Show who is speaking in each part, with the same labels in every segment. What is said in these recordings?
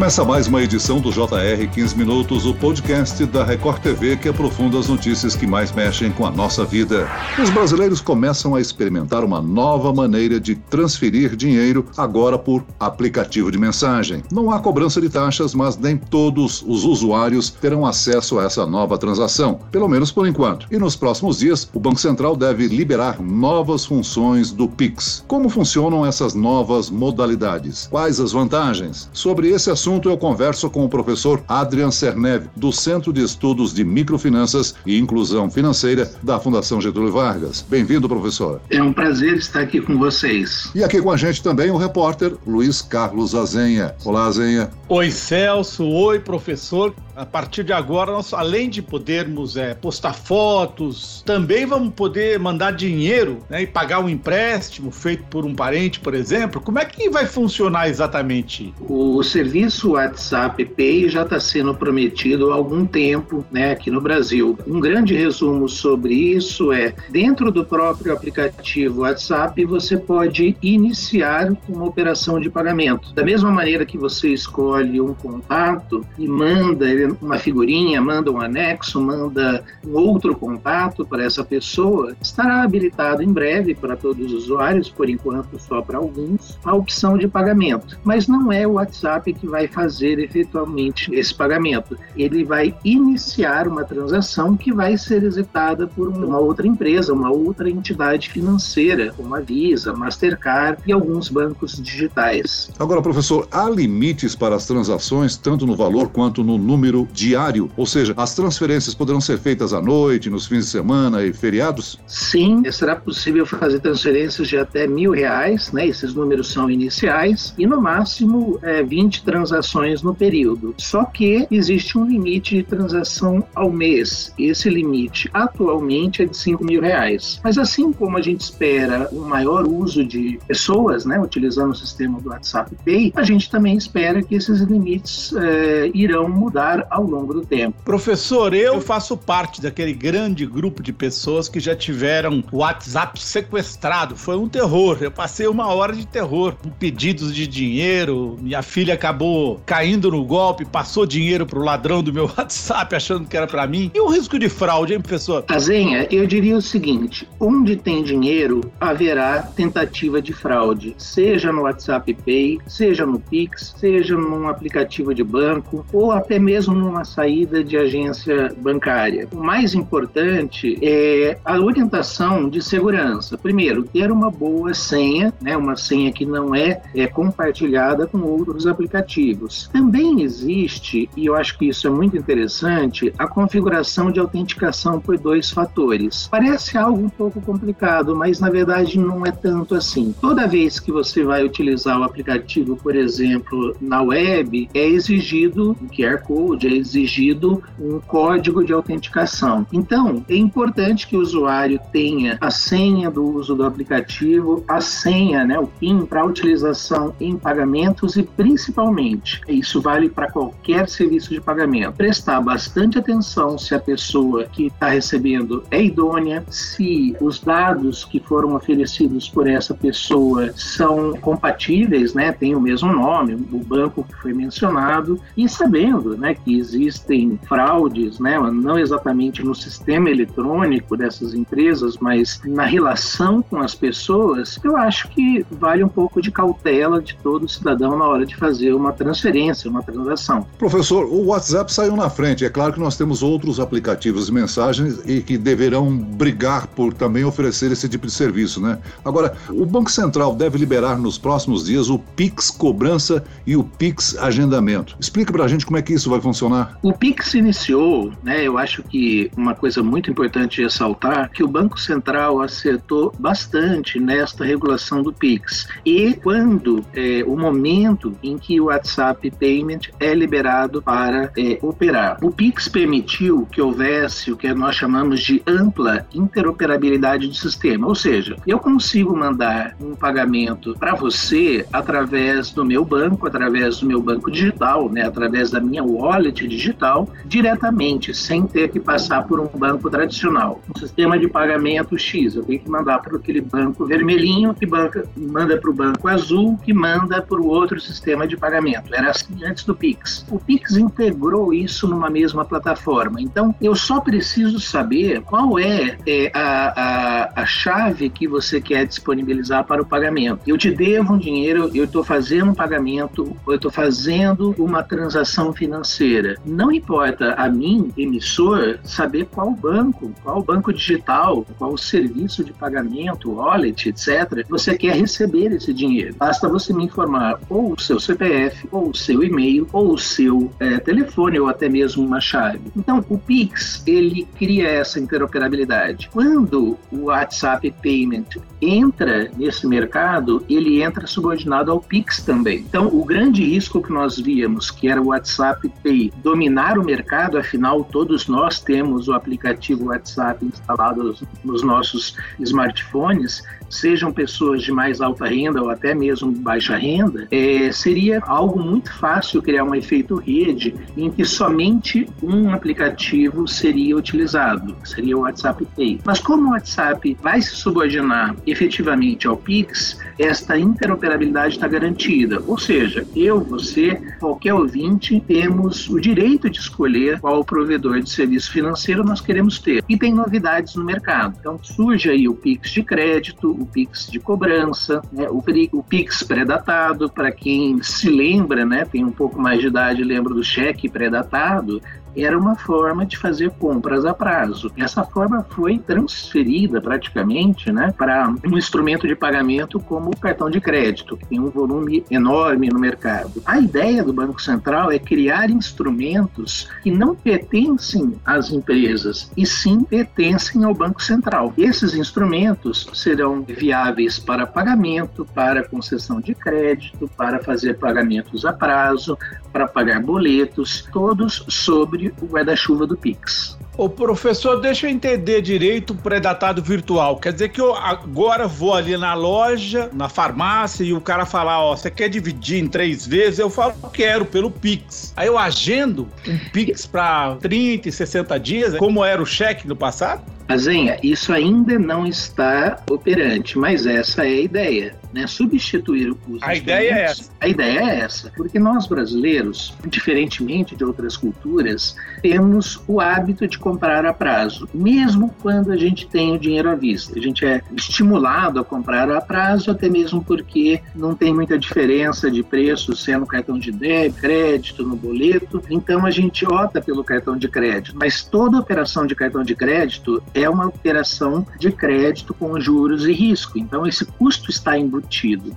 Speaker 1: Começa mais uma edição do JR 15 Minutos, o podcast da Record TV que aprofunda as notícias que mais mexem com a nossa vida. Os brasileiros começam a experimentar uma nova maneira de transferir dinheiro agora por aplicativo de mensagem. Não há cobrança de taxas, mas nem todos os usuários terão acesso a essa nova transação, pelo menos por enquanto. E nos próximos dias, o Banco Central deve liberar novas funções do Pix. Como funcionam essas novas modalidades? Quais as vantagens? Sobre esse assunto, assunto eu converso com o professor Adrian Cerneve, do Centro de Estudos de Microfinanças e Inclusão Financeira da Fundação Getúlio Vargas. Bem-vindo, professor.
Speaker 2: É um prazer estar aqui com vocês.
Speaker 1: E aqui com a gente também o repórter Luiz Carlos Azenha. Olá, Azenha.
Speaker 3: Oi, Celso. Oi, professor. A partir de agora, nós, além de podermos é, postar fotos, também vamos poder mandar dinheiro né, e pagar um empréstimo feito por um parente, por exemplo. Como é que vai funcionar exatamente?
Speaker 2: O serviço WhatsApp Pay já está sendo prometido há algum tempo né, aqui no Brasil. Um grande resumo sobre isso é: dentro do próprio aplicativo WhatsApp, você pode iniciar uma operação de pagamento. Da mesma maneira que você escolhe um contato e manda uma figurinha, manda um anexo, manda um outro contato para essa pessoa, estará habilitado em breve para todos os usuários, por enquanto só para alguns, a opção de pagamento. Mas não é o WhatsApp que vai fazer efetualmente esse pagamento. Ele vai iniciar uma transação que vai ser executada por uma outra empresa, uma outra entidade financeira, como a Visa, Mastercard e alguns bancos digitais.
Speaker 1: Agora, professor, há limites para as transações, tanto no valor quanto no número diário? Ou seja, as transferências poderão ser feitas à noite, nos fins de semana e feriados?
Speaker 2: Sim, será possível fazer transferências de até mil reais, né? Esses números são iniciais, e no máximo é, 20 transações no período. Só que existe um limite de transação ao mês. Esse limite atualmente é de 5 mil reais. Mas assim como a gente espera um maior uso de pessoas, né, utilizando o sistema do WhatsApp Pay, a gente também espera que esses limites é, irão mudar ao longo do tempo.
Speaker 3: Professor, eu faço parte daquele grande grupo de pessoas que já tiveram o WhatsApp sequestrado. Foi um terror. Eu passei uma hora de terror, com pedidos de dinheiro. Minha filha acabou caindo no golpe, passou dinheiro pro ladrão do meu WhatsApp, achando que era para mim. E o risco de fraude, hein, professor?
Speaker 2: Azenha, eu diria o seguinte: onde tem dinheiro, haverá tentativa de fraude, seja no WhatsApp Pay, seja no Pix, seja num aplicativo de banco ou até mesmo numa saída de agência bancária. O mais importante é a orientação de segurança. Primeiro, ter uma boa senha, né, uma senha que não é, é compartilhada com outros aplicativos. Também existe, e eu acho que isso é muito interessante, a configuração de autenticação por dois fatores. Parece algo um pouco complicado, mas na verdade não é tanto assim. Toda vez que você vai utilizar o aplicativo, por exemplo, na web, é exigido um QR Code, é exigido um código de autenticação. Então, é importante que o usuário tenha a senha do uso do aplicativo, a senha, né, o PIN para utilização em pagamentos e principalmente, isso vale para qualquer serviço de pagamento, prestar bastante atenção se a pessoa que está recebendo é idônea, se os dados que foram oferecidos por essa pessoa são compatíveis, né, tem o mesmo nome, o banco que foi mencionado, e sabendo né, que existem fraudes, né, não exatamente no sistema eletrônico dessas empresas, mas na relação com as pessoas, eu acho que vale um pouco de cautela de todo cidadão na hora de fazer uma transferência, uma transação.
Speaker 1: Professor, o WhatsApp saiu na frente. É claro que nós temos outros aplicativos de mensagens e que deverão brigar por também oferecer esse tipo de serviço, né? Agora, o Banco Central deve liberar nos próximos dias o Pix Cobrança e o Pix Agendamento. Explica pra gente como é que isso vai funcionar funcionar?
Speaker 2: O Pix iniciou, né, eu acho que uma coisa muito importante de ressaltar, que o Banco Central acertou bastante nesta regulação do Pix. E quando é, o momento em que o WhatsApp Payment é liberado para é, operar. O Pix permitiu que houvesse o que nós chamamos de ampla interoperabilidade do sistema, ou seja, eu consigo mandar um pagamento para você através do meu banco, através do meu banco digital, né, através da minha wallet wallet digital diretamente, sem ter que passar por um banco tradicional. Um sistema de pagamento X, eu tenho que mandar para aquele banco vermelhinho, que banca, manda para o banco azul, que manda para o outro sistema de pagamento. Era assim antes do Pix. O Pix integrou isso numa mesma plataforma. Então, eu só preciso saber qual é, é a, a, a chave que você quer disponibilizar para o pagamento. Eu te devo um dinheiro, eu estou fazendo um pagamento, eu estou fazendo uma transação financeira. Não importa a mim, emissor, saber qual banco, qual banco digital, qual serviço de pagamento, wallet, etc., você quer receber esse dinheiro. Basta você me informar ou o seu CPF, ou o seu e-mail, ou o seu é, telefone, ou até mesmo uma chave. Então, o Pix, ele cria essa interoperabilidade. Quando o WhatsApp Payment entra nesse mercado, ele entra subordinado ao Pix também. Então, o grande risco que nós víamos, que era o WhatsApp Pay, dominar o mercado, afinal, todos nós temos o aplicativo WhatsApp instalado nos nossos smartphones, sejam pessoas de mais alta renda ou até mesmo baixa renda, é, seria algo muito fácil criar um efeito rede em que somente um aplicativo seria utilizado, seria o WhatsApp Pay. Mas como o WhatsApp vai se subordinar efetivamente ao Pix, esta interoperabilidade está garantida. Ou seja, eu, você, qualquer ouvinte, temos o direito de escolher qual provedor de serviço financeiro nós queremos ter. E tem novidades no mercado. Então surge aí o Pix de crédito, o Pix de cobrança, né, o, o Pix pré-datado, para quem se lembra, né, tem um pouco mais de idade, lembra do cheque pré-datado, era uma forma de fazer compras a prazo. Essa forma foi transferida praticamente né, para um instrumento de pagamento como o cartão de crédito, que tem um volume enorme no mercado. A ideia do Banco Central é criar instrumentos que não pertencem às empresas, e sim pertencem ao Banco Central. Esses instrumentos serão viáveis para pagamento, para concessão de crédito, para fazer pagamentos a prazo, para pagar boletos, todos sobre sobre o guarda-chuva do Pix.
Speaker 3: Ô professor, deixa eu entender direito o predatado virtual. Quer dizer que eu agora vou ali na loja, na farmácia, e o cara falar, ó, você quer dividir em três vezes? Eu falo, quero, pelo Pix. Aí eu agendo um Pix para 30 e 60 dias, como era o cheque no passado?
Speaker 2: Azenha, isso ainda não está operante, mas essa é a ideia né, substituir os
Speaker 3: A ideia é essa.
Speaker 2: A ideia é essa, porque nós brasileiros, diferentemente de outras culturas, temos o hábito de comprar a prazo, mesmo quando a gente tem o dinheiro à vista. A gente é estimulado a comprar a prazo, até mesmo porque não tem muita diferença de preço se é no cartão de débito, crédito, no boleto. Então a gente opta pelo cartão de crédito, mas toda operação de cartão de crédito é uma operação de crédito com juros e risco. Então esse custo está embutido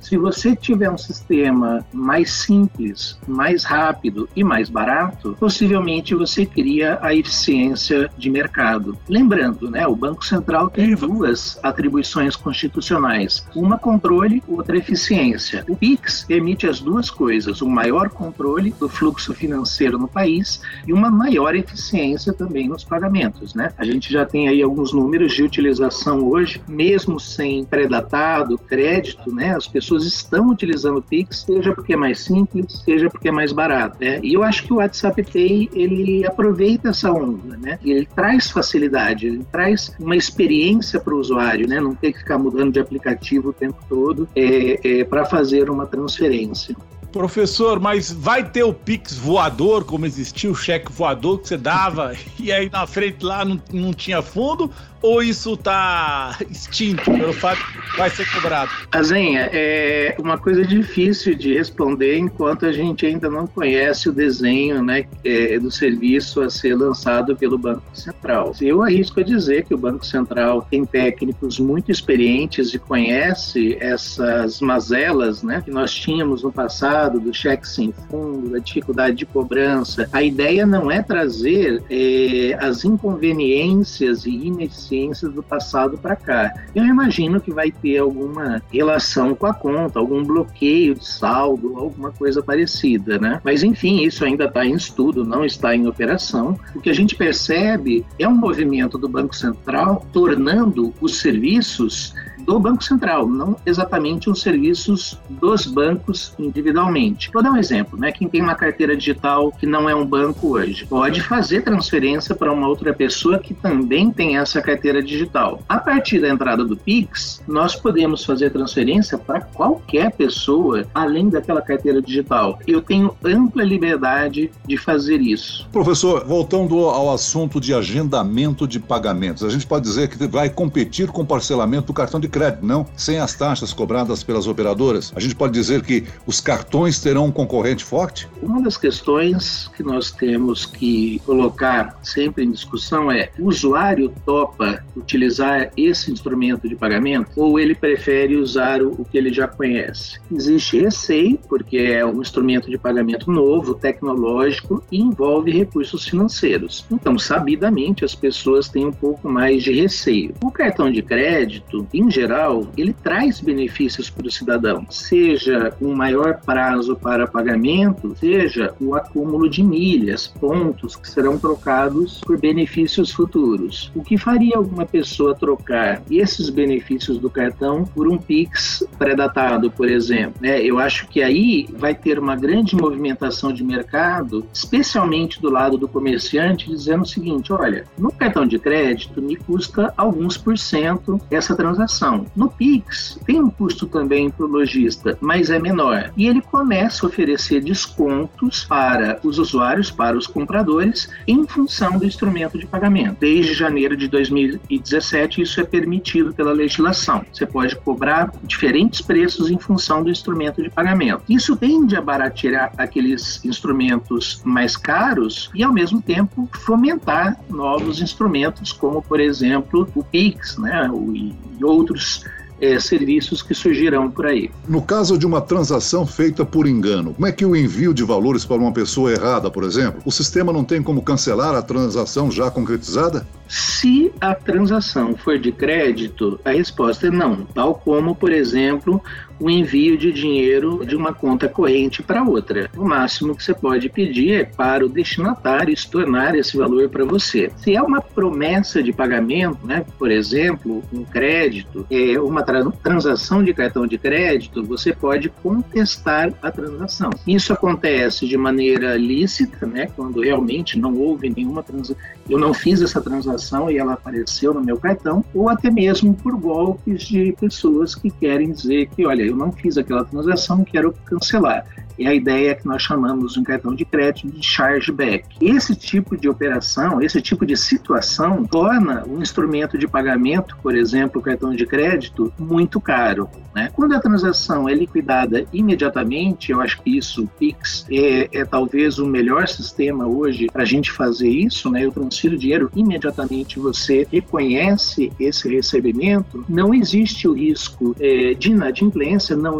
Speaker 2: Se você tiver um sistema mais simples, mais rápido e mais barato, possivelmente você cria a eficiência de mercado. Lembrando, né, o Banco Central tem duas atribuições constitucionais: uma controle, outra eficiência. O Pix permite as duas coisas: um maior controle do fluxo financeiro no país e uma maior eficiência também nos pagamentos, né? A gente já tem aí alguns números de utilização hoje, mesmo sem pré-datado, crédito, né? As pessoas estão utilizando o Pix, seja porque é mais simples, seja porque é mais barato, né? E eu acho que o WhatsApp Pay, ele aproveita essa onda, né? Ele traz facilidade, ele traz uma experiência para o usuário, né? Não ter que ficar mudando de aplicativo o tempo todo é, é para fazer uma transferência.
Speaker 3: Professor, mas vai ter o Pix voador, como existia o cheque voador que você dava e aí na frente lá não, não tinha fundo? Ou isso está extinto pelo fato que vai ser cobrado?
Speaker 2: Azenha, é uma coisa difícil de responder enquanto a gente ainda não conhece o desenho né, é, do serviço a ser lançado pelo Banco Central. Eu arrisco a dizer que o Banco Central tem técnicos muito experientes e conhece essas mazelas né, que nós tínhamos no passado, do cheque sem fundo, da dificuldade de cobrança. A ideia não é trazer é, as inconveniências e ineficiências ciências do passado para cá. Eu imagino que vai ter alguma relação com a conta, algum bloqueio de saldo, alguma coisa parecida, né? Mas enfim, isso ainda está em estudo, não está em operação. O que a gente percebe é um movimento do Banco Central tornando os serviços do Banco Central, não exatamente os serviços dos bancos individualmente. Vou dar um exemplo, né? Quem tem uma carteira digital que não é um banco hoje, pode fazer transferência para uma outra pessoa que também tem essa carteira digital. A partir da entrada do Pix, nós podemos fazer transferência para qualquer pessoa além daquela carteira digital. Eu tenho ampla liberdade de fazer isso.
Speaker 1: Professor, voltando ao assunto de agendamento de pagamentos, a gente pode dizer que vai competir com o parcelamento do cartão de crédito, não? Sem as taxas cobradas pelas operadoras. A gente pode dizer que os cartões terão um concorrente forte?
Speaker 2: Uma das questões que nós temos que colocar sempre em discussão é: o usuário topa utilizar esse instrumento de pagamento ou ele prefere usar o que ele já conhece? Existe receio, porque é um instrumento de pagamento novo, tecnológico e envolve recursos financeiros. Então, sabidamente, as pessoas têm um pouco mais de receio. O cartão de crédito, em geral, ele traz benefícios para o cidadão, seja um maior prazo para pagamento, seja o acúmulo de milhas, pontos que serão trocados por benefícios futuros. O que faria alguma pessoa trocar esses benefícios do cartão por um Pix pré-datado, por exemplo? É, eu acho que aí vai ter uma grande movimentação de mercado, especialmente do lado do comerciante, dizendo o seguinte: olha, no cartão de crédito me custa alguns por cento essa transação. No Pix tem um custo também para o lojista, mas é menor. E ele começa a oferecer descontos para os usuários, para os compradores, em função do instrumento de pagamento. Desde janeiro de 2017, isso é permitido pela legislação. Você pode cobrar diferentes preços em função do instrumento de pagamento. Isso tende a baratear aqueles instrumentos mais caros e, ao mesmo tempo, fomentar novos instrumentos, como, por exemplo, o Pix né, e outros this é, serviços que surgirão por aí.
Speaker 1: No caso de uma transação feita por engano, como é que o envio de valores para uma pessoa errada, por exemplo, o sistema não tem como cancelar a transação já concretizada?
Speaker 2: Se a transação for de crédito, a resposta é não, tal como, por exemplo, o envio de dinheiro de uma conta corrente para outra. O máximo que você pode pedir é para o destinatário estornar esse valor para você. Se é uma promessa de pagamento, né, por exemplo, um crédito, é uma transação de cartão de crédito, você pode contestar a transação. Isso acontece de maneira lícita, né, quando realmente não houve nenhuma transação, eu não fiz essa transação e ela apareceu no meu cartão, ou até mesmo por golpes de pessoas que querem dizer que, olha, eu não fiz aquela transação, quero cancelar é a ideia que nós chamamos em cartão de crédito de chargeback. Esse tipo de operação, esse tipo de situação torna o instrumento de pagamento, por exemplo, o cartão de crédito, muito caro. Né? Quando a transação é liquidada imediatamente, eu acho que isso, Pix, é, é talvez o melhor sistema hoje para a gente fazer isso, né? eu transfiro dinheiro imediatamente, você reconhece esse recebimento, não existe o risco é, de inadimplência, não,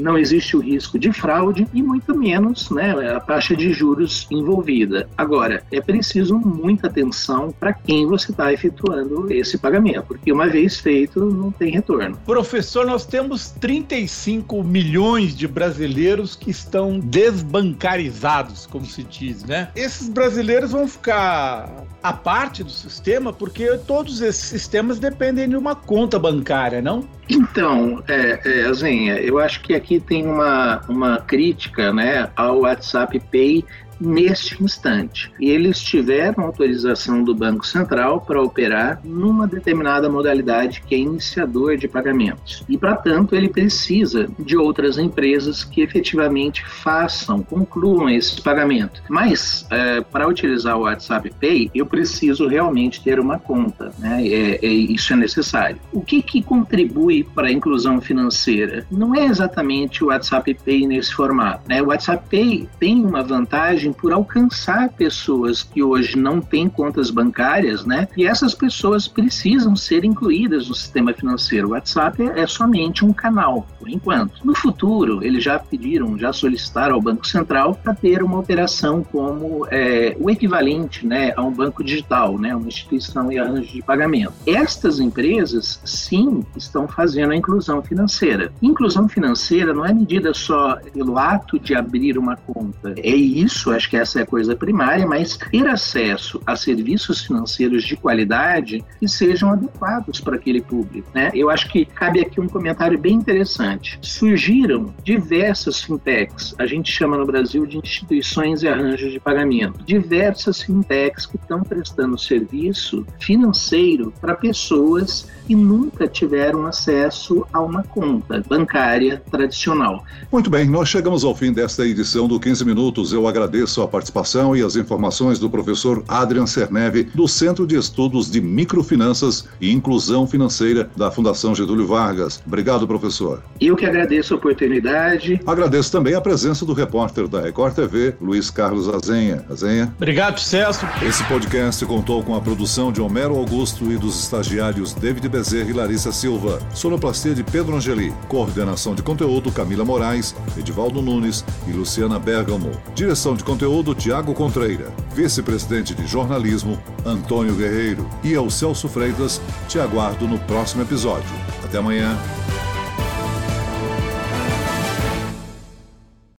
Speaker 2: não existe o risco de fraude, e muito menos né, a taxa de juros envolvida. Agora, é preciso muita atenção para quem você está efetuando esse pagamento, porque uma vez feito, não tem retorno.
Speaker 3: Professor, nós temos 35 milhões de brasileiros que estão desbancarizados, como se diz, né? Esses brasileiros vão ficar à parte do sistema porque todos esses sistemas dependem de uma conta bancária, não?
Speaker 2: Então, é, é, assim, eu acho que aqui tem uma, uma crítica né, ao WhatsApp Pay neste instante. Eles tiveram autorização do Banco Central para operar numa determinada modalidade que é iniciador de pagamentos. E, para tanto, ele precisa de outras empresas que efetivamente façam, concluam esse pagamento. Mas, é, para utilizar o WhatsApp Pay, eu preciso realmente ter uma conta. Né? É, é, isso é necessário. O que, que contribui para a inclusão financeira? Não é exatamente o WhatsApp Pay nesse formato. Né? O WhatsApp Pay tem uma vantagem por alcançar pessoas que hoje não têm contas bancárias, né? E essas pessoas precisam ser incluídas no sistema financeiro. O WhatsApp é somente um canal, por enquanto. No futuro, eles já pediram, já solicitaram ao Banco Central para ter uma operação como é, o equivalente, né, a um banco digital, né, uma instituição e arranjo de pagamento. Estas empresas, sim, estão fazendo a inclusão financeira. Inclusão financeira não é medida só pelo ato de abrir uma conta. É isso, acho que essa é a coisa primária, mas ter acesso a serviços financeiros de qualidade que sejam adequados para aquele público. Né? Eu acho que cabe aqui um comentário bem interessante. Surgiram diversas fintechs, a gente chama no Brasil de instituições e arranjos de pagamento, diversas fintechs que estão prestando serviço financeiro para pessoas que nunca tiveram acesso a uma conta bancária tradicional.
Speaker 1: Muito bem, nós chegamos ao fim desta edição do 15 Minutos. Eu agradeço a participação e as informações do professor Adrian Cerneve, do Centro de Estudos de Microfinanças e Inclusão Financeira da Fundação Getúlio Vargas. Obrigado, professor.
Speaker 2: Eu que agradeço a oportunidade.
Speaker 1: Agradeço também a presença do repórter da Record TV, Luiz Carlos Azenha. Azenha.
Speaker 3: Obrigado, Celso.
Speaker 1: Esse podcast contou com a produção de Homero Augusto e dos estagiários David Bezerra e Larissa Silva. Sonoplastia de Pedro Angeli. Coordenação de conteúdo Camila Moraes, Edivaldo Nunes e Luciana Bergamo. Direção de conteúdo Tiago Contreira. Vice-presidente de jornalismo Antônio Guerreiro. E ao Celso Freitas, te aguardo no próximo episódio. Até amanhã.